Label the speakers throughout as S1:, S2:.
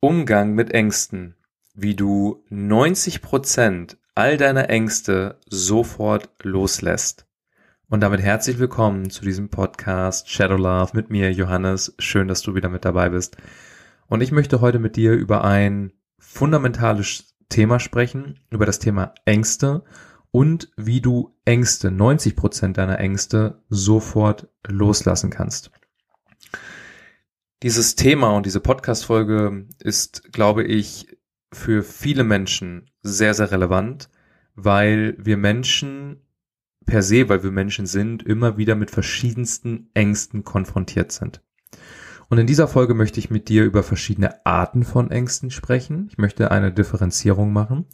S1: Umgang mit Ängsten, wie du 90% all deiner Ängste sofort loslässt. Und damit herzlich willkommen zu diesem Podcast Shadow Love mit mir, Johannes. Schön, dass du wieder mit dabei bist. Und ich möchte heute mit dir über ein fundamentales Thema sprechen, über das Thema Ängste und wie du Ängste, 90% deiner Ängste sofort loslassen kannst. Dieses Thema und diese Podcast-Folge ist, glaube ich, für viele Menschen sehr, sehr relevant, weil wir Menschen per se, weil wir Menschen sind, immer wieder mit verschiedensten Ängsten konfrontiert sind. Und in dieser Folge möchte ich mit dir über verschiedene Arten von Ängsten sprechen. Ich möchte eine Differenzierung machen.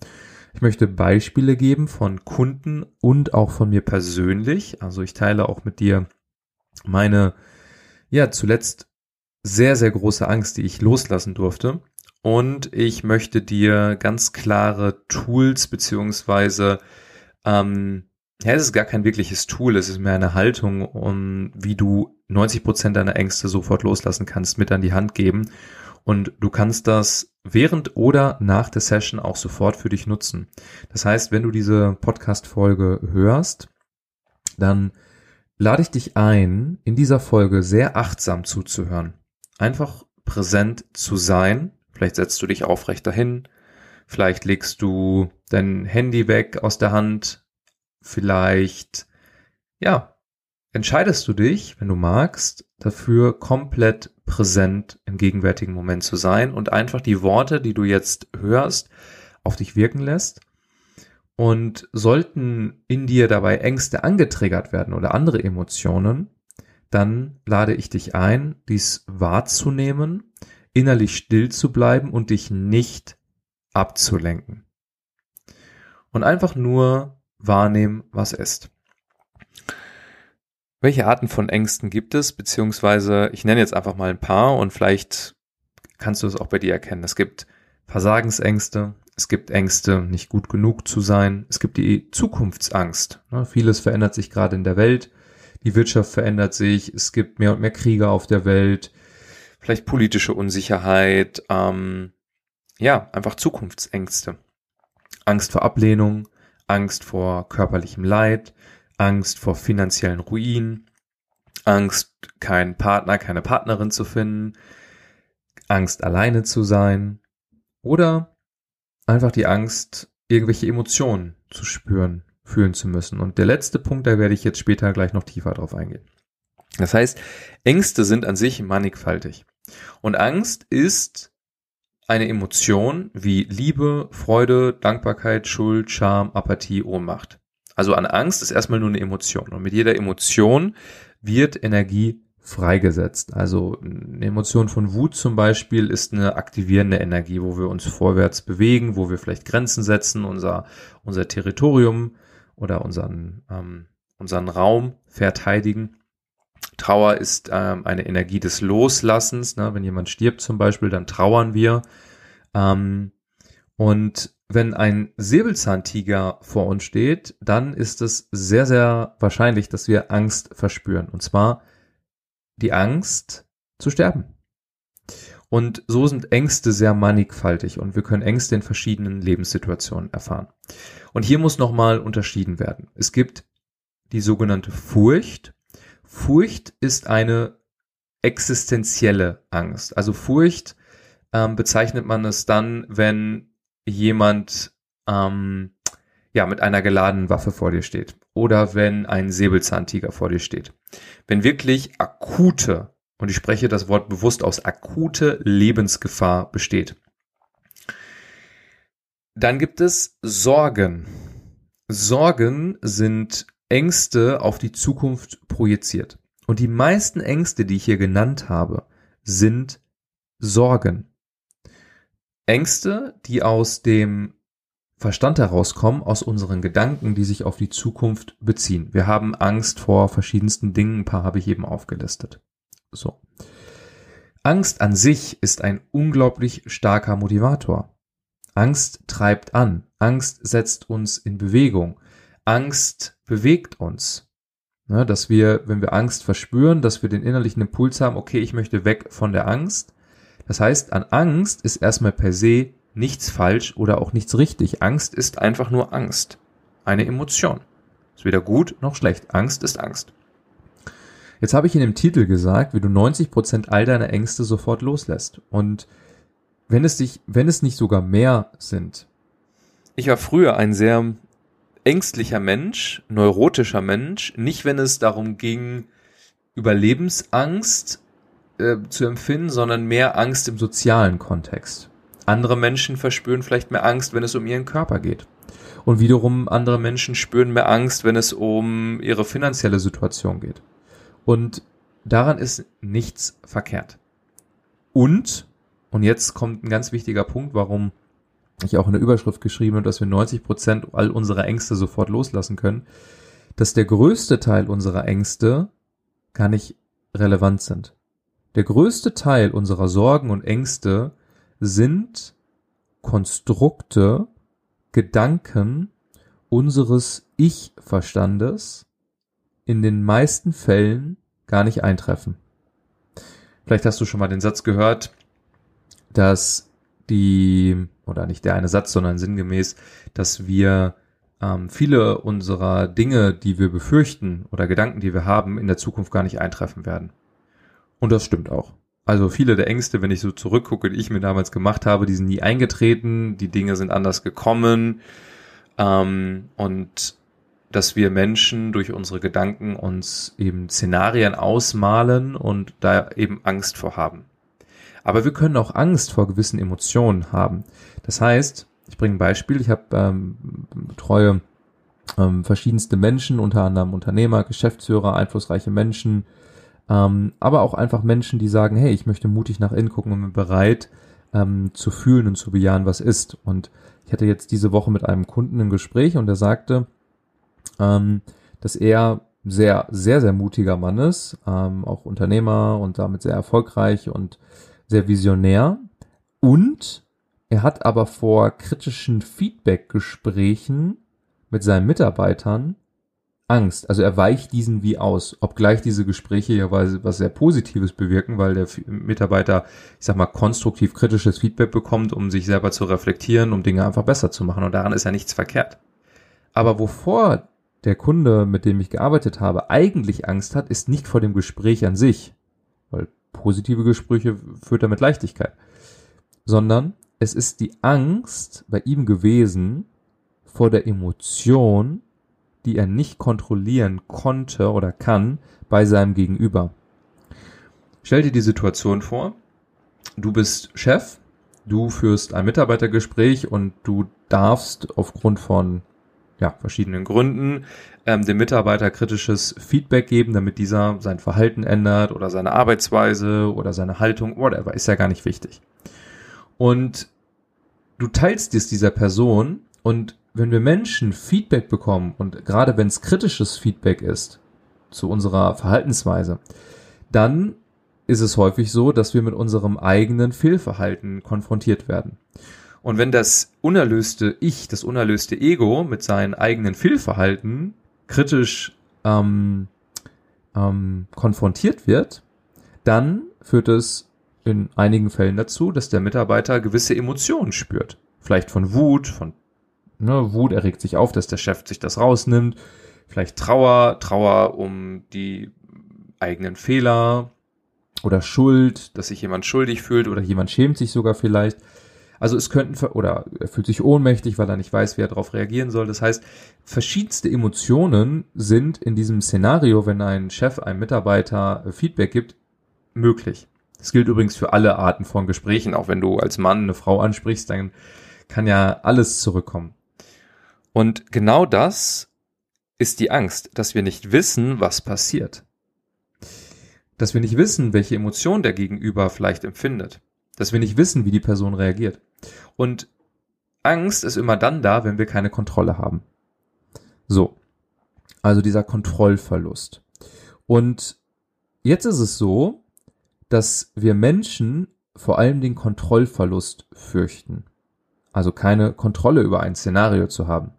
S1: Ich möchte Beispiele geben von Kunden und auch von mir persönlich. Also ich teile auch mit dir meine, ja, zuletzt sehr, sehr große Angst, die ich loslassen durfte. Und ich möchte dir ganz klare Tools beziehungsweise ähm, ja, es ist gar kein wirkliches Tool, es ist mehr eine Haltung, um wie du 90 Prozent deiner Ängste sofort loslassen kannst, mit an die Hand geben. Und du kannst das während oder nach der Session auch sofort für dich nutzen. Das heißt, wenn du diese Podcast-Folge hörst, dann lade ich dich ein, in dieser Folge sehr achtsam zuzuhören einfach präsent zu sein. Vielleicht setzt du dich aufrecht dahin. Vielleicht legst du dein Handy weg aus der Hand. Vielleicht, ja, entscheidest du dich, wenn du magst, dafür komplett präsent im gegenwärtigen Moment zu sein und einfach die Worte, die du jetzt hörst, auf dich wirken lässt. Und sollten in dir dabei Ängste angetriggert werden oder andere Emotionen, dann lade ich dich ein, dies wahrzunehmen, innerlich still zu bleiben und dich nicht abzulenken. Und einfach nur wahrnehmen, was ist. Welche Arten von Ängsten gibt es? Beziehungsweise, ich nenne jetzt einfach mal ein paar und vielleicht kannst du es auch bei dir erkennen. Es gibt Versagensängste, es gibt Ängste, nicht gut genug zu sein, es gibt die Zukunftsangst. Vieles verändert sich gerade in der Welt die Wirtschaft verändert sich, es gibt mehr und mehr Kriege auf der Welt, vielleicht politische Unsicherheit, ähm, ja, einfach Zukunftsängste. Angst vor Ablehnung, Angst vor körperlichem Leid, Angst vor finanziellen Ruin, Angst, keinen Partner, keine Partnerin zu finden, Angst, alleine zu sein oder einfach die Angst, irgendwelche Emotionen zu spüren, fühlen zu müssen. Und der letzte Punkt, da werde ich jetzt später gleich noch tiefer drauf eingehen. Das heißt, Ängste sind an sich mannigfaltig. Und Angst ist eine Emotion wie Liebe, Freude, Dankbarkeit, Schuld, Scham, Apathie, Ohnmacht. Also an Angst ist erstmal nur eine Emotion. Und mit jeder Emotion wird Energie freigesetzt. Also eine Emotion von Wut zum Beispiel ist eine aktivierende Energie, wo wir uns vorwärts bewegen, wo wir vielleicht Grenzen setzen, unser, unser Territorium oder unseren, ähm, unseren Raum verteidigen. Trauer ist ähm, eine Energie des Loslassens. Ne? Wenn jemand stirbt zum Beispiel, dann trauern wir. Ähm, und wenn ein Säbelzahntiger vor uns steht, dann ist es sehr, sehr wahrscheinlich, dass wir Angst verspüren. Und zwar die Angst zu sterben. Und so sind Ängste sehr mannigfaltig und wir können Ängste in verschiedenen Lebenssituationen erfahren. Und hier muss nochmal unterschieden werden. Es gibt die sogenannte Furcht. Furcht ist eine existenzielle Angst. Also Furcht ähm, bezeichnet man es dann, wenn jemand ähm, ja mit einer geladenen Waffe vor dir steht oder wenn ein Säbelzahntiger vor dir steht. Wenn wirklich akute und ich spreche das Wort bewusst aus, akute Lebensgefahr besteht. Dann gibt es Sorgen. Sorgen sind Ängste auf die Zukunft projiziert. Und die meisten Ängste, die ich hier genannt habe, sind Sorgen. Ängste, die aus dem Verstand herauskommen, aus unseren Gedanken, die sich auf die Zukunft beziehen. Wir haben Angst vor verschiedensten Dingen, ein paar habe ich eben aufgelistet. So. Angst an sich ist ein unglaublich starker Motivator. Angst treibt an. Angst setzt uns in Bewegung. Angst bewegt uns. Ne, dass wir, wenn wir Angst verspüren, dass wir den innerlichen Impuls haben, okay, ich möchte weg von der Angst, Das heißt, an Angst ist erstmal per se nichts falsch oder auch nichts richtig. Angst ist einfach nur Angst. Eine Emotion. Ist weder gut noch schlecht. Angst ist Angst. Jetzt habe ich in dem Titel gesagt, wie du 90 Prozent all deiner Ängste sofort loslässt. Und wenn es dich, wenn es nicht sogar mehr sind. Ich war früher ein sehr ängstlicher Mensch, neurotischer Mensch, nicht wenn es darum ging, Überlebensangst äh, zu empfinden, sondern mehr Angst im sozialen Kontext. Andere Menschen verspüren vielleicht mehr Angst, wenn es um ihren Körper geht. Und wiederum andere Menschen spüren mehr Angst, wenn es um ihre finanzielle Situation geht. Und daran ist nichts verkehrt. Und, und jetzt kommt ein ganz wichtiger Punkt, warum ich auch in der Überschrift geschrieben habe, dass wir 90 Prozent all unserer Ängste sofort loslassen können, dass der größte Teil unserer Ängste gar nicht relevant sind. Der größte Teil unserer Sorgen und Ängste sind Konstrukte, Gedanken unseres Ich-Verstandes in den meisten Fällen gar nicht eintreffen. Vielleicht hast du schon mal den Satz gehört, dass die, oder nicht der eine Satz, sondern sinngemäß, dass wir ähm, viele unserer Dinge, die wir befürchten oder Gedanken, die wir haben, in der Zukunft gar nicht eintreffen werden. Und das stimmt auch. Also viele der Ängste, wenn ich so zurückgucke, die ich mir damals gemacht habe, die sind nie eingetreten, die Dinge sind anders gekommen. Ähm, und dass wir Menschen durch unsere Gedanken uns eben Szenarien ausmalen und da eben Angst vor haben. Aber wir können auch Angst vor gewissen Emotionen haben. Das heißt, ich bringe ein Beispiel, ich habe ähm, betreue ähm, verschiedenste Menschen, unter anderem Unternehmer, Geschäftsführer, einflussreiche Menschen, ähm, aber auch einfach Menschen, die sagen, hey, ich möchte mutig nach innen gucken und bin bereit ähm, zu fühlen und zu bejahen, was ist. Und ich hatte jetzt diese Woche mit einem Kunden ein Gespräch und er sagte, ähm, dass er sehr, sehr, sehr mutiger Mann ist, ähm, auch Unternehmer und damit sehr erfolgreich und sehr visionär. Und er hat aber vor kritischen Feedback-Gesprächen mit seinen Mitarbeitern Angst. Also er weicht diesen wie aus, obgleich diese Gespräche ja was sehr Positives bewirken, weil der Mitarbeiter, ich sag mal, konstruktiv kritisches Feedback bekommt, um sich selber zu reflektieren, um Dinge einfach besser zu machen. Und daran ist ja nichts verkehrt. Aber wovor der Kunde, mit dem ich gearbeitet habe, eigentlich Angst hat, ist nicht vor dem Gespräch an sich, weil positive Gespräche führt er mit Leichtigkeit, sondern es ist die Angst bei ihm gewesen vor der Emotion, die er nicht kontrollieren konnte oder kann bei seinem Gegenüber. Stell dir die Situation vor, du bist Chef, du führst ein Mitarbeitergespräch und du darfst aufgrund von ja, verschiedenen Gründen ähm, dem Mitarbeiter kritisches Feedback geben, damit dieser sein Verhalten ändert oder seine Arbeitsweise oder seine Haltung, whatever, ist ja gar nicht wichtig. Und du teilst es dieser Person und wenn wir Menschen Feedback bekommen und gerade wenn es kritisches Feedback ist zu unserer Verhaltensweise, dann ist es häufig so, dass wir mit unserem eigenen Fehlverhalten konfrontiert werden. Und wenn das unerlöste Ich, das unerlöste Ego mit seinen eigenen Fehlverhalten kritisch ähm, ähm, konfrontiert wird, dann führt es in einigen Fällen dazu, dass der Mitarbeiter gewisse Emotionen spürt. Vielleicht von Wut, von ne, Wut erregt sich auf, dass der Chef sich das rausnimmt. Vielleicht Trauer, Trauer um die eigenen Fehler oder Schuld, dass sich jemand schuldig fühlt oder jemand schämt sich sogar vielleicht. Also es könnten, oder er fühlt sich ohnmächtig, weil er nicht weiß, wie er darauf reagieren soll. Das heißt, verschiedenste Emotionen sind in diesem Szenario, wenn ein Chef einem Mitarbeiter Feedback gibt, möglich. Das gilt übrigens für alle Arten von Gesprächen. Auch wenn du als Mann eine Frau ansprichst, dann kann ja alles zurückkommen. Und genau das ist die Angst, dass wir nicht wissen, was passiert. Dass wir nicht wissen, welche Emotion der Gegenüber vielleicht empfindet. Dass wir nicht wissen, wie die Person reagiert. Und Angst ist immer dann da, wenn wir keine Kontrolle haben. So. Also dieser Kontrollverlust. Und jetzt ist es so, dass wir Menschen vor allem den Kontrollverlust fürchten. Also keine Kontrolle über ein Szenario zu haben.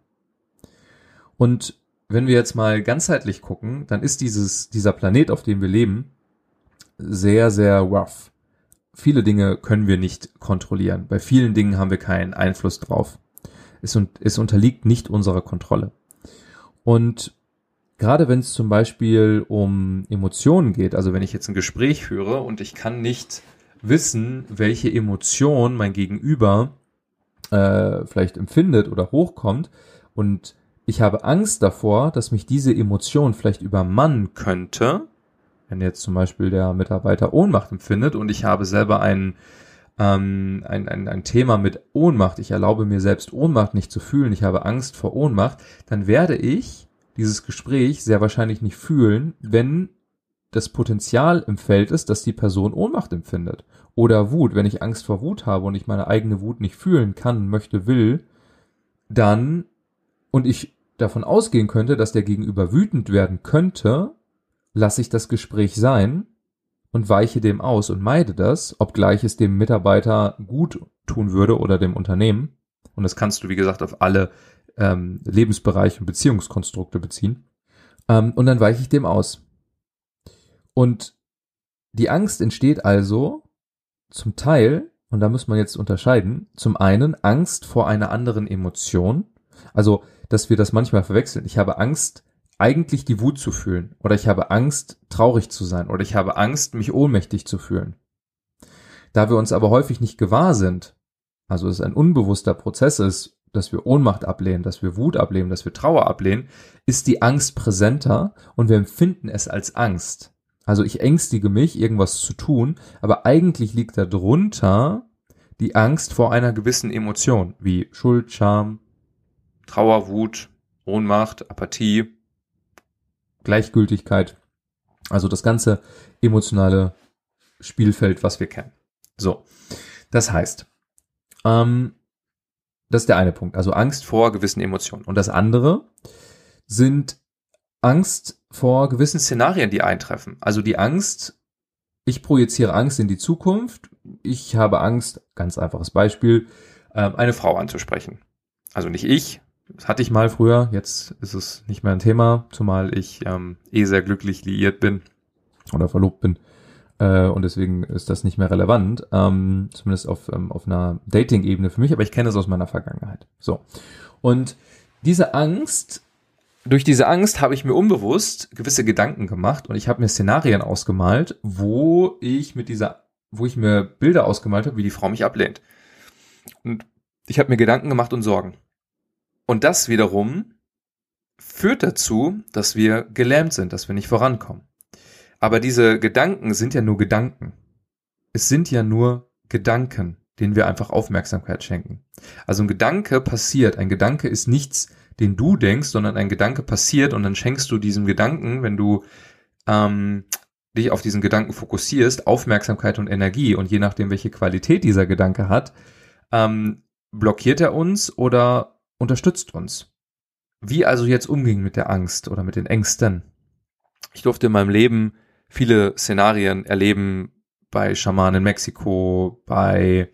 S1: Und wenn wir jetzt mal ganzheitlich gucken, dann ist dieses, dieser Planet, auf dem wir leben, sehr, sehr rough viele Dinge können wir nicht kontrollieren. Bei vielen Dingen haben wir keinen Einfluss drauf. Es, es unterliegt nicht unserer Kontrolle. Und gerade wenn es zum Beispiel um Emotionen geht, also wenn ich jetzt ein Gespräch führe und ich kann nicht wissen, welche Emotion mein Gegenüber äh, vielleicht empfindet oder hochkommt und ich habe Angst davor, dass mich diese Emotion vielleicht übermannen könnte, wenn jetzt zum Beispiel der Mitarbeiter Ohnmacht empfindet und ich habe selber ein, ähm, ein, ein, ein Thema mit Ohnmacht, ich erlaube mir selbst Ohnmacht nicht zu fühlen, ich habe Angst vor Ohnmacht, dann werde ich dieses Gespräch sehr wahrscheinlich nicht fühlen, wenn das Potenzial im Feld ist, dass die Person Ohnmacht empfindet. Oder Wut. Wenn ich Angst vor Wut habe und ich meine eigene Wut nicht fühlen kann, möchte, will, dann und ich davon ausgehen könnte, dass der Gegenüber wütend werden könnte, lasse ich das Gespräch sein und weiche dem aus und meide das, obgleich es dem Mitarbeiter gut tun würde oder dem Unternehmen. Und das kannst du, wie gesagt, auf alle ähm, Lebensbereiche und Beziehungskonstrukte beziehen. Ähm, und dann weiche ich dem aus. Und die Angst entsteht also zum Teil, und da muss man jetzt unterscheiden, zum einen Angst vor einer anderen Emotion, also dass wir das manchmal verwechseln. Ich habe Angst, eigentlich die Wut zu fühlen, oder ich habe Angst, traurig zu sein, oder ich habe Angst, mich ohnmächtig zu fühlen. Da wir uns aber häufig nicht gewahr sind, also es ein unbewusster Prozess ist, dass wir Ohnmacht ablehnen, dass wir Wut ablehnen, dass wir Trauer ablehnen, ist die Angst präsenter und wir empfinden es als Angst. Also ich ängstige mich, irgendwas zu tun, aber eigentlich liegt darunter die Angst vor einer gewissen Emotion, wie Schuld, Scham, Trauer, Wut, Ohnmacht, Apathie, Gleichgültigkeit. Also das ganze emotionale Spielfeld, was wir kennen. So, das heißt, ähm, das ist der eine Punkt. Also Angst vor gewissen Emotionen. Und das andere sind Angst vor gewissen Szenarien, die eintreffen. Also die Angst, ich projiziere Angst in die Zukunft. Ich habe Angst, ganz einfaches Beispiel, ähm, eine Frau anzusprechen. Also nicht ich, das hatte ich mal früher, jetzt ist es nicht mehr ein Thema, zumal ich ähm, eh sehr glücklich liiert bin oder verlobt bin. Äh, und deswegen ist das nicht mehr relevant, ähm, zumindest auf, ähm, auf einer Dating-Ebene für mich, aber ich kenne es aus meiner Vergangenheit. So. Und diese Angst, durch diese Angst habe ich mir unbewusst gewisse Gedanken gemacht und ich habe mir Szenarien ausgemalt, wo ich mit dieser, wo ich mir Bilder ausgemalt habe, wie die Frau mich ablehnt. Und ich habe mir Gedanken gemacht und Sorgen. Und das wiederum führt dazu, dass wir gelähmt sind, dass wir nicht vorankommen. Aber diese Gedanken sind ja nur Gedanken. Es sind ja nur Gedanken, denen wir einfach Aufmerksamkeit schenken. Also ein Gedanke passiert. Ein Gedanke ist nichts, den du denkst, sondern ein Gedanke passiert und dann schenkst du diesem Gedanken, wenn du ähm, dich auf diesen Gedanken fokussierst, Aufmerksamkeit und Energie. Und je nachdem, welche Qualität dieser Gedanke hat, ähm, blockiert er uns oder unterstützt uns. Wie also jetzt umging mit der Angst oder mit den Ängsten? Ich durfte in meinem Leben viele Szenarien erleben bei Schamanen in Mexiko, bei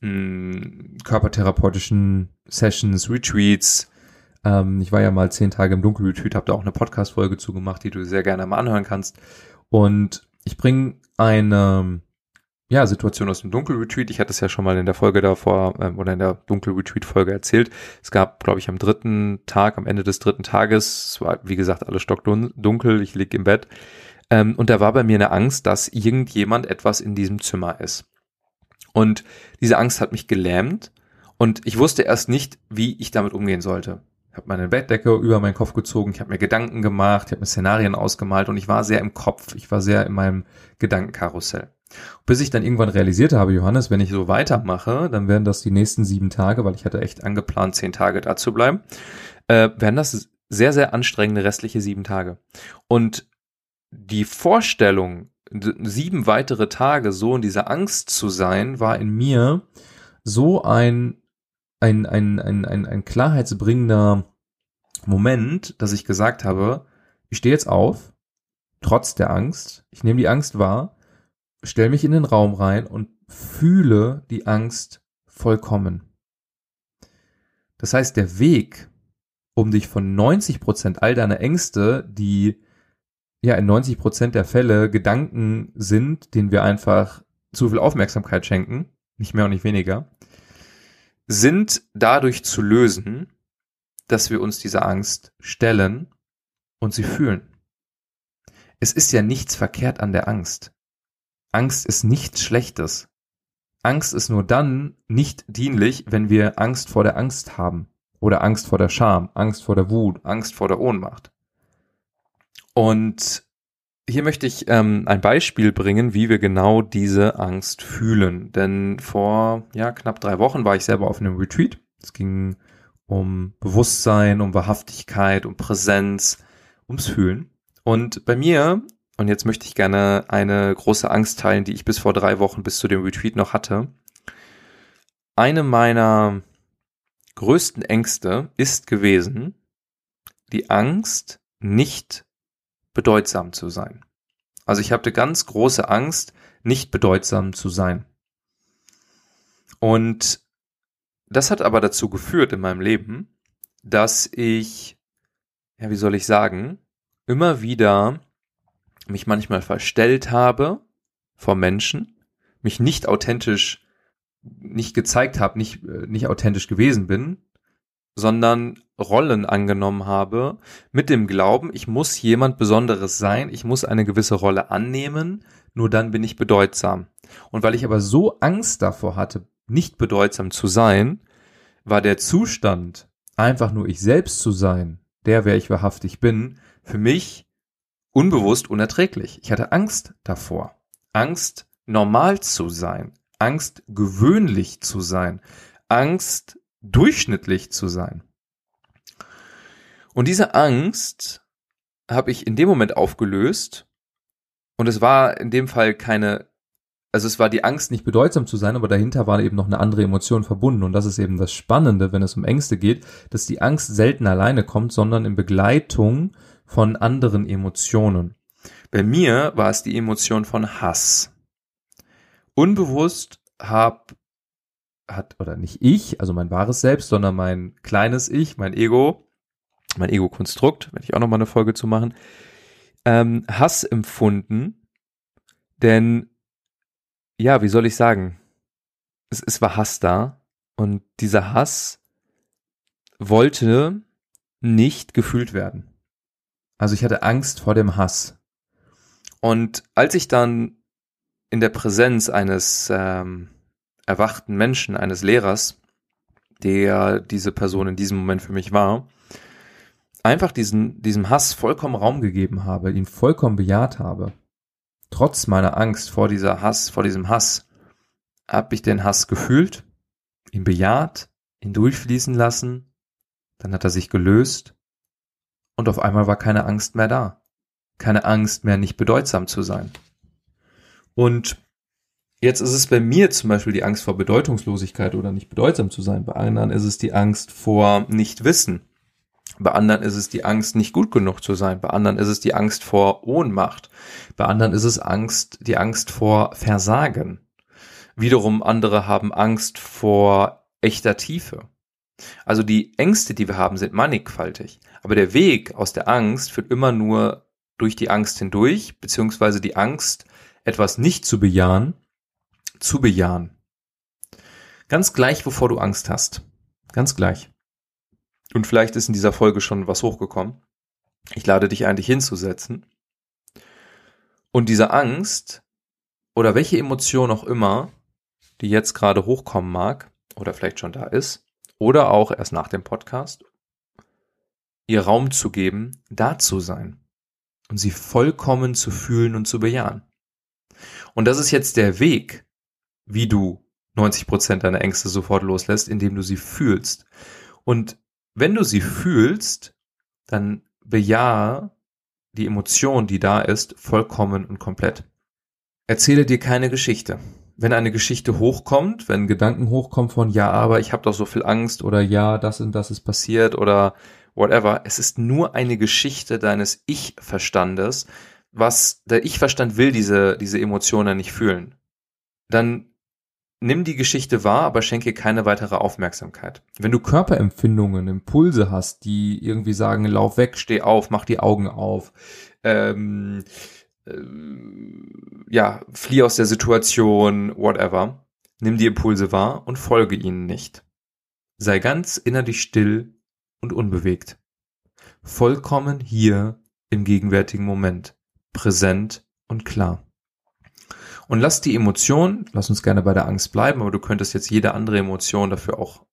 S1: mh, hm, körpertherapeutischen Sessions, Retreats. Ähm, ich war ja mal zehn Tage im Dunkelretreat, habe da auch eine Podcast-Folge zugemacht, die du sehr gerne mal anhören kannst. Und ich bringe eine ja, Situation aus dem Dunkelretreat. Ich hatte es ja schon mal in der Folge davor ähm, oder in der Dunkelretreat-Folge erzählt. Es gab, glaube ich, am dritten Tag, am Ende des dritten Tages, es war, wie gesagt, alles stockdunkel, ich lieg im Bett. Ähm, und da war bei mir eine Angst, dass irgendjemand etwas in diesem Zimmer ist. Und diese Angst hat mich gelähmt und ich wusste erst nicht, wie ich damit umgehen sollte. Ich habe meine Bettdecke über meinen Kopf gezogen, ich habe mir Gedanken gemacht, ich habe mir Szenarien ausgemalt und ich war sehr im Kopf, ich war sehr in meinem Gedankenkarussell. Bis ich dann irgendwann realisiert habe, Johannes, wenn ich so weitermache, dann werden das die nächsten sieben Tage, weil ich hatte echt angeplant, zehn Tage da zu bleiben, äh, werden das sehr, sehr anstrengende restliche sieben Tage. Und die Vorstellung, sieben weitere Tage so in dieser Angst zu sein, war in mir so ein, ein, ein, ein, ein, ein klarheitsbringender Moment, dass ich gesagt habe, ich stehe jetzt auf, trotz der Angst, ich nehme die Angst wahr stell mich in den Raum rein und fühle die Angst vollkommen. Das heißt, der Weg, um dich von 90 Prozent all deiner Ängste, die ja in 90 Prozent der Fälle Gedanken sind, denen wir einfach zu viel Aufmerksamkeit schenken, nicht mehr und nicht weniger, sind dadurch zu lösen, dass wir uns dieser Angst stellen und sie fühlen. Es ist ja nichts verkehrt an der Angst. Angst ist nichts Schlechtes. Angst ist nur dann nicht dienlich, wenn wir Angst vor der Angst haben oder Angst vor der Scham, Angst vor der Wut, Angst vor der Ohnmacht. Und hier möchte ich ähm, ein Beispiel bringen, wie wir genau diese Angst fühlen. Denn vor ja, knapp drei Wochen war ich selber auf einem Retreat. Es ging um Bewusstsein, um Wahrhaftigkeit, um Präsenz, ums Fühlen. Und bei mir, und jetzt möchte ich gerne eine große Angst teilen, die ich bis vor drei Wochen bis zu dem Retreat noch hatte. Eine meiner größten Ängste ist gewesen, die Angst, nicht bedeutsam zu sein. Also ich hatte ganz große Angst, nicht bedeutsam zu sein. Und das hat aber dazu geführt in meinem Leben, dass ich, ja, wie soll ich sagen, immer wieder mich manchmal verstellt habe vor Menschen, mich nicht authentisch, nicht gezeigt habe, nicht, äh, nicht authentisch gewesen bin, sondern Rollen angenommen habe, mit dem Glauben, ich muss jemand Besonderes sein, ich muss eine gewisse Rolle annehmen, nur dann bin ich bedeutsam. Und weil ich aber so Angst davor hatte, nicht bedeutsam zu sein, war der Zustand, einfach nur ich selbst zu sein, der, wer ich wahrhaftig bin, für mich unbewusst unerträglich. Ich hatte Angst davor. Angst, normal zu sein. Angst, gewöhnlich zu sein. Angst, durchschnittlich zu sein. Und diese Angst habe ich in dem Moment aufgelöst. Und es war in dem Fall keine, also es war die Angst, nicht bedeutsam zu sein, aber dahinter war eben noch eine andere Emotion verbunden. Und das ist eben das Spannende, wenn es um Ängste geht, dass die Angst selten alleine kommt, sondern in Begleitung von anderen Emotionen. Bei mir war es die Emotion von Hass. Unbewusst hab hat, oder nicht ich, also mein wahres Selbst, sondern mein kleines Ich, mein Ego, mein Ego-Konstrukt, werde ich auch nochmal eine Folge zu machen, ähm, Hass empfunden, denn, ja, wie soll ich sagen, es, es war Hass da und dieser Hass wollte nicht gefühlt werden. Also ich hatte Angst vor dem Hass. Und als ich dann in der Präsenz eines ähm, erwachten Menschen, eines Lehrers, der diese Person in diesem Moment für mich war, einfach diesen, diesem Hass vollkommen Raum gegeben habe, ihn vollkommen bejaht habe. Trotz meiner Angst vor dieser Hass, vor diesem Hass, habe ich den Hass gefühlt, ihn bejaht, ihn durchfließen lassen, dann hat er sich gelöst und auf einmal war keine Angst mehr da. Keine Angst mehr, nicht bedeutsam zu sein. Und Jetzt ist es bei mir zum Beispiel die Angst vor Bedeutungslosigkeit oder nicht bedeutsam zu sein. Bei anderen ist es die Angst vor Nichtwissen. Bei anderen ist es die Angst, nicht gut genug zu sein. Bei anderen ist es die Angst vor Ohnmacht. Bei anderen ist es Angst, die Angst vor Versagen. Wiederum andere haben Angst vor echter Tiefe. Also die Ängste, die wir haben, sind mannigfaltig. Aber der Weg aus der Angst führt immer nur durch die Angst hindurch, beziehungsweise die Angst, etwas nicht zu bejahen, zu bejahen. Ganz gleich, wovor du Angst hast. Ganz gleich. Und vielleicht ist in dieser Folge schon was hochgekommen. Ich lade dich ein, dich hinzusetzen. Und diese Angst oder welche Emotion auch immer, die jetzt gerade hochkommen mag oder vielleicht schon da ist oder auch erst nach dem Podcast, ihr Raum zu geben, da zu sein und sie vollkommen zu fühlen und zu bejahen. Und das ist jetzt der Weg, wie du 90 Prozent deiner Ängste sofort loslässt, indem du sie fühlst. Und wenn du sie fühlst, dann bejahe die Emotion, die da ist, vollkommen und komplett. Erzähle dir keine Geschichte. Wenn eine Geschichte hochkommt, wenn Gedanken hochkommen von ja, aber ich habe doch so viel Angst oder ja, das und das ist passiert oder whatever, es ist nur eine Geschichte deines Ich-Verstandes, was der Ich-Verstand will diese diese Emotionen nicht fühlen. Dann Nimm die Geschichte wahr, aber schenke keine weitere Aufmerksamkeit. Wenn du Körperempfindungen, Impulse hast, die irgendwie sagen, lauf weg, steh auf, mach die Augen auf, ähm, äh, ja, flieh aus der Situation, whatever. Nimm die Impulse wahr und folge ihnen nicht. Sei ganz innerlich still und unbewegt. Vollkommen hier im gegenwärtigen Moment. Präsent und klar. Und lass die Emotion, lass uns gerne bei der Angst bleiben, aber du könntest jetzt jede andere Emotion dafür auch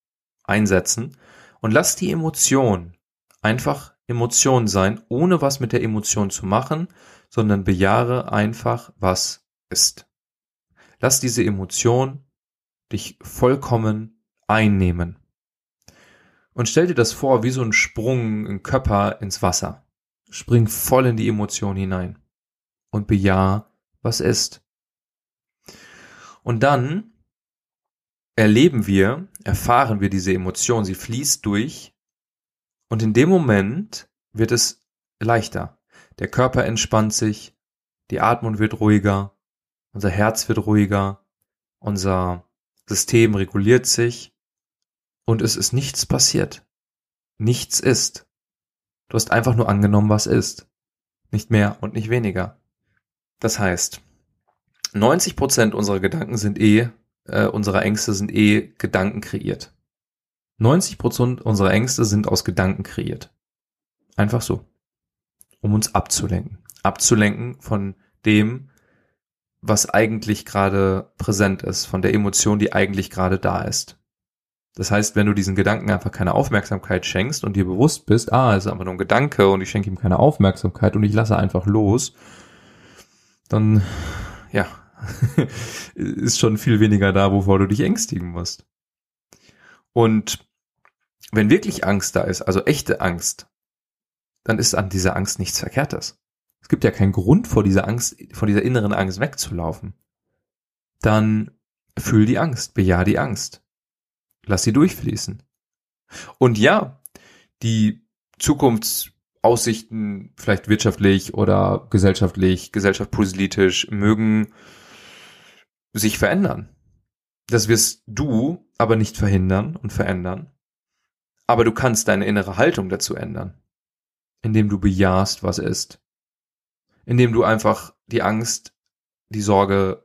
S1: einsetzen. Und lass die Emotion einfach Emotion sein, ohne was mit der Emotion zu machen, sondern bejahre einfach, was ist. Lass diese Emotion dich vollkommen einnehmen. Und stell dir das vor wie so ein Sprung, ein Körper ins Wasser. Spring voll in die Emotion hinein und bejahe, was ist. Und dann erleben wir, erfahren wir diese Emotion, sie fließt durch und in dem Moment wird es leichter. Der Körper entspannt sich, die Atmung wird ruhiger, unser Herz wird ruhiger, unser System reguliert sich und es ist nichts passiert. Nichts ist. Du hast einfach nur angenommen, was ist. Nicht mehr und nicht weniger. Das heißt, 90 Prozent unserer Gedanken sind eh, äh, unserer Ängste sind eh Gedanken kreiert. 90 Prozent unserer Ängste sind aus Gedanken kreiert. Einfach so. Um uns abzulenken. Abzulenken von dem, was eigentlich gerade präsent ist, von der Emotion, die eigentlich gerade da ist. Das heißt, wenn du diesen Gedanken einfach keine Aufmerksamkeit schenkst und dir bewusst bist, ah, es ist einfach nur ein Gedanke und ich schenke ihm keine Aufmerksamkeit und ich lasse einfach los, dann, ja, ist schon viel weniger da, wovor du dich ängstigen musst. Und wenn wirklich Angst da ist, also echte Angst, dann ist an dieser Angst nichts Verkehrtes. Es gibt ja keinen Grund, vor dieser Angst, vor dieser inneren Angst wegzulaufen. Dann fühl die Angst, bejahe die Angst. Lass sie durchfließen. Und ja, die Zukunftsaussichten, vielleicht wirtschaftlich oder gesellschaftlich, gesellschaftspolitisch, mögen sich verändern. Das wirst du aber nicht verhindern und verändern. Aber du kannst deine innere Haltung dazu ändern, indem du bejahst, was ist. Indem du einfach die Angst, die Sorge,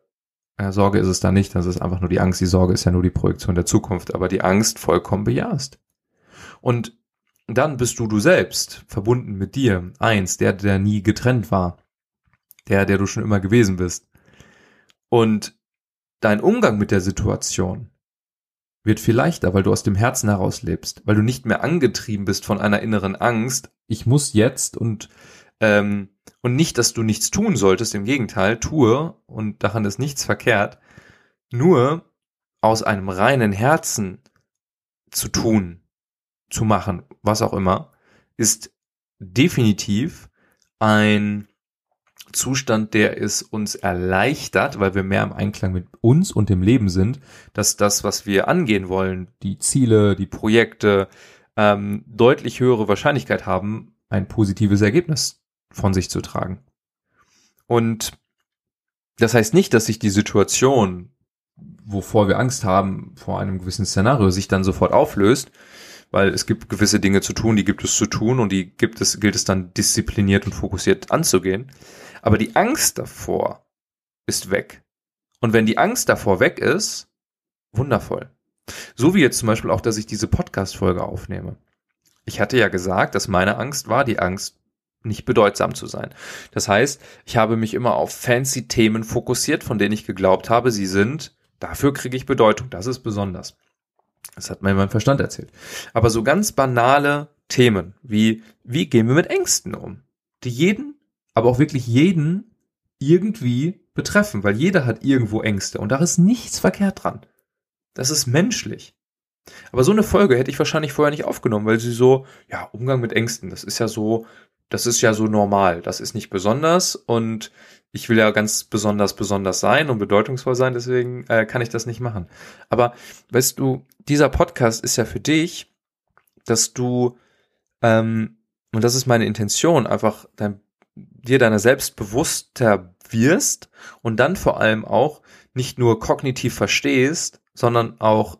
S1: äh, Sorge ist es da nicht, das ist einfach nur die Angst, die Sorge ist ja nur die Projektion der Zukunft, aber die Angst vollkommen bejahst. Und dann bist du du selbst, verbunden mit dir, eins, der, der nie getrennt war, der, der du schon immer gewesen bist. Und dein Umgang mit der Situation wird viel leichter, weil du aus dem Herzen heraus lebst, weil du nicht mehr angetrieben bist von einer inneren Angst, ich muss jetzt und ähm, und nicht, dass du nichts tun solltest, im Gegenteil, tue und daran ist nichts verkehrt, nur aus einem reinen Herzen zu tun, zu machen, was auch immer, ist definitiv ein Zustand, der es uns erleichtert, weil wir mehr im Einklang mit uns und dem Leben sind, dass das, was wir angehen wollen, die Ziele, die Projekte, ähm, deutlich höhere Wahrscheinlichkeit haben, ein positives Ergebnis von sich zu tragen. Und das heißt nicht, dass sich die Situation, wovor wir Angst haben, vor einem gewissen Szenario, sich dann sofort auflöst, weil es gibt gewisse Dinge zu tun, die gibt es zu tun und die gibt es, gilt es dann diszipliniert und fokussiert anzugehen. Aber die Angst davor ist weg. Und wenn die Angst davor weg ist, wundervoll. So wie jetzt zum Beispiel auch, dass ich diese Podcast-Folge aufnehme. Ich hatte ja gesagt, dass meine Angst war, die Angst, nicht bedeutsam zu sein. Das heißt, ich habe mich immer auf fancy Themen fokussiert, von denen ich geglaubt habe, sie sind, dafür kriege ich Bedeutung, das ist besonders. Das hat mir mein Verstand erzählt. Aber so ganz banale Themen wie, wie gehen wir mit Ängsten um, die jeden aber auch wirklich jeden irgendwie betreffen, weil jeder hat irgendwo Ängste und da ist nichts verkehrt dran. Das ist menschlich. Aber so eine Folge hätte ich wahrscheinlich vorher nicht aufgenommen, weil sie so, ja, Umgang mit Ängsten, das ist ja so, das ist ja so normal, das ist nicht besonders und ich will ja ganz besonders besonders sein und bedeutungsvoll sein, deswegen äh, kann ich das nicht machen. Aber weißt du, dieser Podcast ist ja für dich, dass du, ähm, und das ist meine Intention, einfach dein dir deiner selbst bewusster wirst und dann vor allem auch nicht nur kognitiv verstehst, sondern auch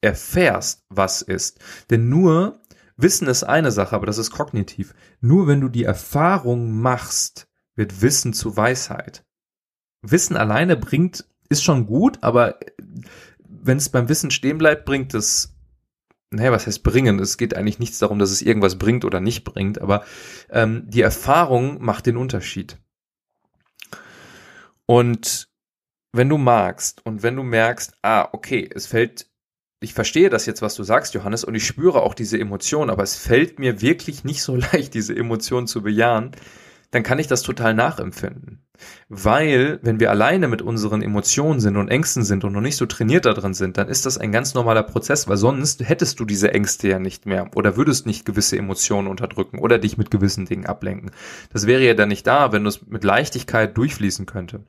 S1: erfährst, was ist. Denn nur Wissen ist eine Sache, aber das ist kognitiv. Nur wenn du die Erfahrung machst, wird Wissen zu Weisheit. Wissen alleine bringt, ist schon gut, aber wenn es beim Wissen stehen bleibt, bringt es, naja, was heißt bringen? Es geht eigentlich nichts darum, dass es irgendwas bringt oder nicht bringt, aber ähm, die Erfahrung macht den Unterschied. Und wenn du magst und wenn du merkst, ah, okay, es fällt, ich verstehe das jetzt, was du sagst, Johannes, und ich spüre auch diese Emotion, aber es fällt mir wirklich nicht so leicht, diese Emotion zu bejahen, dann kann ich das total nachempfinden. Weil, wenn wir alleine mit unseren Emotionen sind und Ängsten sind und noch nicht so trainiert darin sind, dann ist das ein ganz normaler Prozess, weil sonst hättest du diese Ängste ja nicht mehr oder würdest nicht gewisse Emotionen unterdrücken oder dich mit gewissen Dingen ablenken. Das wäre ja dann nicht da, wenn es mit Leichtigkeit durchfließen könnte.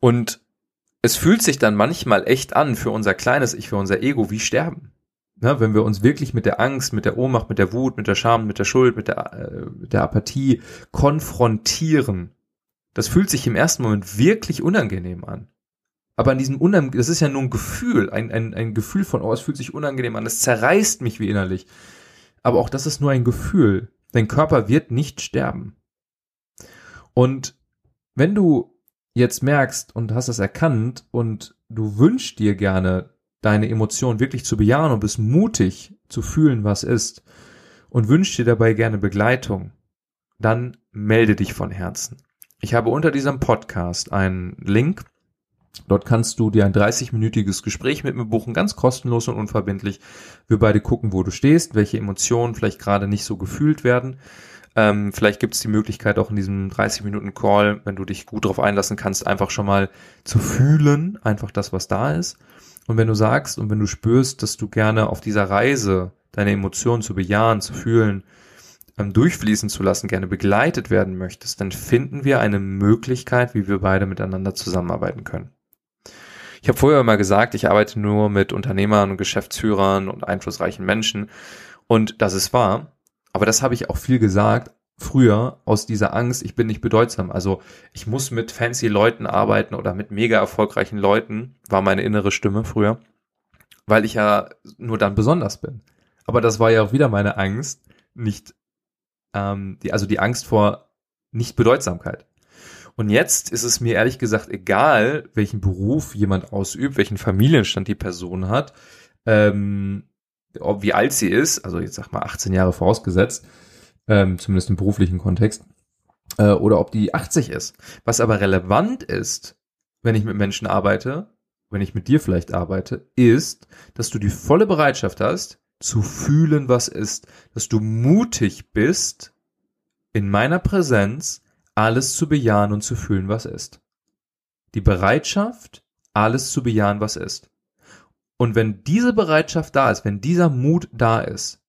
S1: Und es fühlt sich dann manchmal echt an für unser kleines Ich, für unser Ego wie Sterben. Ne, wenn wir uns wirklich mit der Angst, mit der Ohnmacht, mit der Wut, mit der Scham, mit der Schuld, mit der, äh, der Apathie konfrontieren, das fühlt sich im ersten Moment wirklich unangenehm an. Aber an diesem unangenehm, das ist ja nur ein Gefühl, ein, ein, ein Gefühl von, oh, es fühlt sich unangenehm an, es zerreißt mich wie innerlich. Aber auch das ist nur ein Gefühl. Dein Körper wird nicht sterben. Und wenn du jetzt merkst und hast es erkannt und du wünschst dir gerne, deine Emotionen wirklich zu bejahen und bist mutig zu fühlen, was ist und wünschst dir dabei gerne Begleitung, dann melde dich von Herzen. Ich habe unter diesem Podcast einen Link. Dort kannst du dir ein 30-minütiges Gespräch mit mir buchen, ganz kostenlos und unverbindlich. Wir beide gucken, wo du stehst, welche Emotionen vielleicht gerade nicht so gefühlt werden ähm, vielleicht gibt es die Möglichkeit auch in diesem 30 Minuten Call, wenn du dich gut darauf einlassen kannst, einfach schon mal zu fühlen, einfach das, was da ist. Und wenn du sagst und wenn du spürst, dass du gerne auf dieser Reise deine Emotionen zu bejahen, zu fühlen, ähm, durchfließen zu lassen, gerne begleitet werden möchtest, dann finden wir eine Möglichkeit, wie wir beide miteinander zusammenarbeiten können. Ich habe vorher immer gesagt, ich arbeite nur mit Unternehmern und Geschäftsführern und einflussreichen Menschen. Und das ist wahr. Aber das habe ich auch viel gesagt früher aus dieser Angst, ich bin nicht bedeutsam. Also ich muss mit fancy Leuten arbeiten oder mit mega erfolgreichen Leuten, war meine innere Stimme früher, weil ich ja nur dann besonders bin. Aber das war ja auch wieder meine Angst, nicht, ähm, die, also die Angst vor Nicht-Bedeutsamkeit. Und jetzt ist es mir ehrlich gesagt egal, welchen Beruf jemand ausübt, welchen Familienstand die Person hat. Ähm, ob, wie alt sie ist, also jetzt sag mal 18 Jahre vorausgesetzt, ähm, zumindest im beruflichen Kontext, äh, oder ob die 80 ist. Was aber relevant ist, wenn ich mit Menschen arbeite, wenn ich mit dir vielleicht arbeite, ist, dass du die volle Bereitschaft hast, zu fühlen, was ist, dass du mutig bist, in meiner Präsenz alles zu bejahen und zu fühlen, was ist. Die Bereitschaft, alles zu bejahen, was ist. Und wenn diese Bereitschaft da ist, wenn dieser Mut da ist,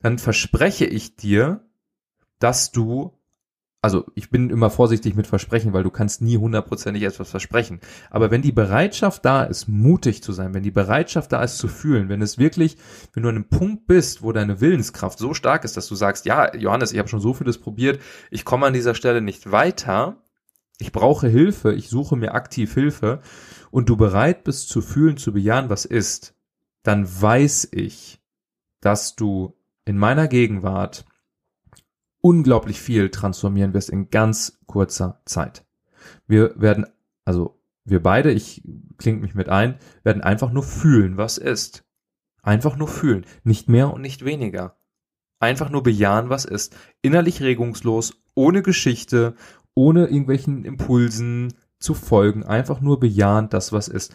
S1: dann verspreche ich dir, dass du, also ich bin immer vorsichtig mit Versprechen, weil du kannst nie hundertprozentig etwas versprechen. Aber wenn die Bereitschaft da ist, mutig zu sein, wenn die Bereitschaft da ist zu fühlen, wenn es wirklich, wenn du an einem Punkt bist, wo deine Willenskraft so stark ist, dass du sagst, ja, Johannes, ich habe schon so vieles probiert, ich komme an dieser Stelle nicht weiter, ich brauche Hilfe, ich suche mir aktiv Hilfe und du bereit bist zu fühlen, zu bejahen, was ist, dann weiß ich, dass du in meiner Gegenwart unglaublich viel transformieren wirst in ganz kurzer Zeit. Wir werden, also wir beide, ich klinge mich mit ein, werden einfach nur fühlen, was ist. Einfach nur fühlen, nicht mehr und nicht weniger. Einfach nur bejahen, was ist. Innerlich regungslos, ohne Geschichte, ohne irgendwelchen Impulsen zu folgen, einfach nur bejahend das, was ist.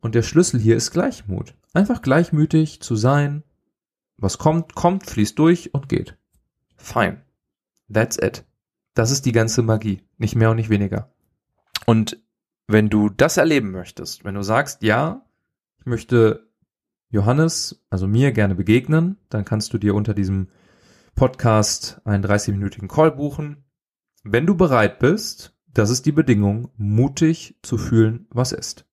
S1: Und der Schlüssel hier ist Gleichmut. Einfach gleichmütig zu sein. Was kommt, kommt, fließt durch und geht. Fine. That's it. Das ist die ganze Magie. Nicht mehr und nicht weniger. Und wenn du das erleben möchtest, wenn du sagst, ja, ich möchte Johannes, also mir gerne begegnen, dann kannst du dir unter diesem Podcast einen 30-minütigen Call buchen. Wenn du bereit bist, das ist die Bedingung, mutig zu fühlen, was ist.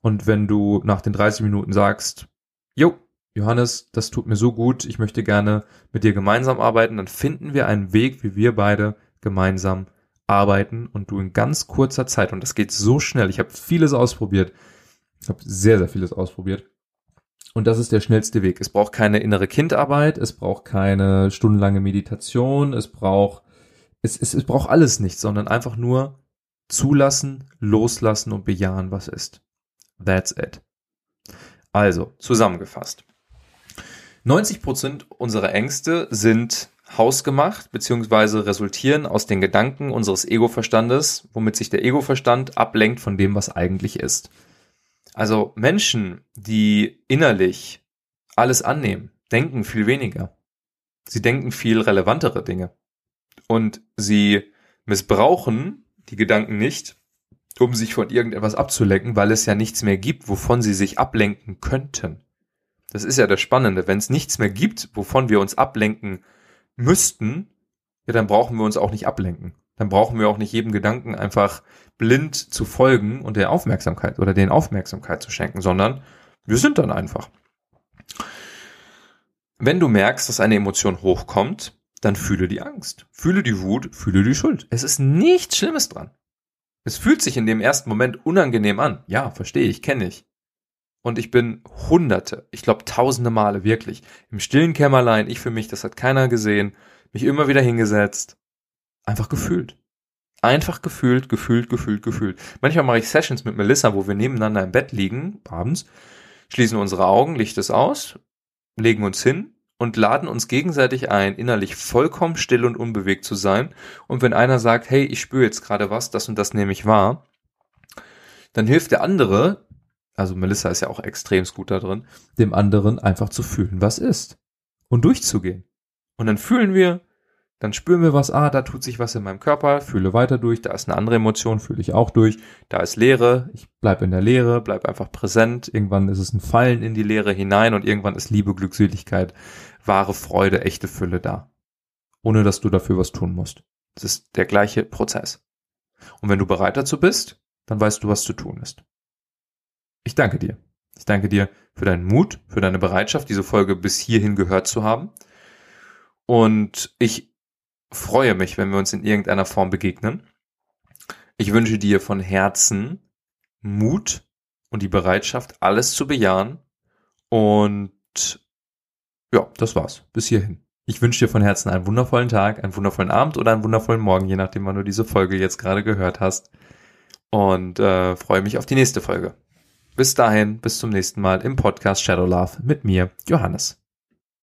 S1: Und wenn du nach den 30 Minuten sagst, jo, Johannes, das tut mir so gut, ich möchte gerne mit dir gemeinsam arbeiten, dann finden wir einen Weg, wie wir beide gemeinsam arbeiten. Und du in ganz kurzer Zeit, und das geht so schnell, ich habe vieles ausprobiert, ich habe sehr, sehr vieles ausprobiert, und das ist der schnellste Weg. Es braucht keine innere Kindarbeit, es braucht keine stundenlange Meditation, es braucht es, es, es braucht alles nicht, sondern einfach nur zulassen, loslassen und bejahen, was ist. That's it. Also, zusammengefasst. 90% unserer Ängste sind hausgemacht beziehungsweise resultieren aus den Gedanken unseres Ego-Verstandes, womit sich der Ego-Verstand ablenkt von dem, was eigentlich ist. Also Menschen, die innerlich alles annehmen, denken viel weniger. Sie denken viel relevantere Dinge. Und sie missbrauchen die Gedanken nicht, um sich von irgendetwas abzulenken, weil es ja nichts mehr gibt, wovon sie sich ablenken könnten. Das ist ja das Spannende. Wenn es nichts mehr gibt, wovon wir uns ablenken müssten, ja, dann brauchen wir uns auch nicht ablenken. Dann brauchen wir auch nicht jedem Gedanken einfach blind zu folgen und der Aufmerksamkeit oder den Aufmerksamkeit zu schenken, sondern wir sind dann einfach. Wenn du merkst, dass eine Emotion hochkommt, dann fühle die Angst, fühle die Wut, fühle die Schuld. Es ist nichts Schlimmes dran. Es fühlt sich in dem ersten Moment unangenehm an. Ja, verstehe ich, kenne ich. Und ich bin hunderte, ich glaube tausende Male wirklich im stillen Kämmerlein, ich für mich, das hat keiner gesehen, mich immer wieder hingesetzt, einfach gefühlt. Einfach gefühlt, gefühlt, gefühlt, gefühlt. Manchmal mache ich Sessions mit Melissa, wo wir nebeneinander im Bett liegen, abends, schließen unsere Augen, Licht es aus, legen uns hin und laden uns gegenseitig ein, innerlich vollkommen still und unbewegt zu sein. Und wenn einer sagt, hey, ich spüre jetzt gerade was, das und das nehme ich wahr, dann hilft der andere, also Melissa ist ja auch extrem gut da drin, dem anderen einfach zu fühlen, was ist. Und durchzugehen. Und dann fühlen wir, dann spüren wir was, ah, da tut sich was in meinem Körper, fühle weiter durch, da ist eine andere Emotion, fühle ich auch durch, da ist Leere, ich bleib in der Leere, bleib einfach präsent, irgendwann ist es ein Fallen in die Leere hinein und irgendwann ist Liebe, Glückseligkeit wahre Freude, echte Fülle da. Ohne dass du dafür was tun musst. Es ist der gleiche Prozess. Und wenn du bereit dazu bist, dann weißt du, was zu tun ist. Ich danke dir. Ich danke dir für deinen Mut, für deine Bereitschaft, diese Folge bis hierhin gehört zu haben. Und ich freue mich, wenn wir uns in irgendeiner Form begegnen. Ich wünsche dir von Herzen Mut und die Bereitschaft, alles zu bejahen und ja, das war's. Bis hierhin. Ich wünsche dir von Herzen einen wundervollen Tag, einen wundervollen Abend oder einen wundervollen Morgen, je nachdem, wann du diese Folge jetzt gerade gehört hast. Und äh, freue mich auf die nächste Folge. Bis dahin, bis zum nächsten Mal im Podcast Shadow Love mit mir, Johannes.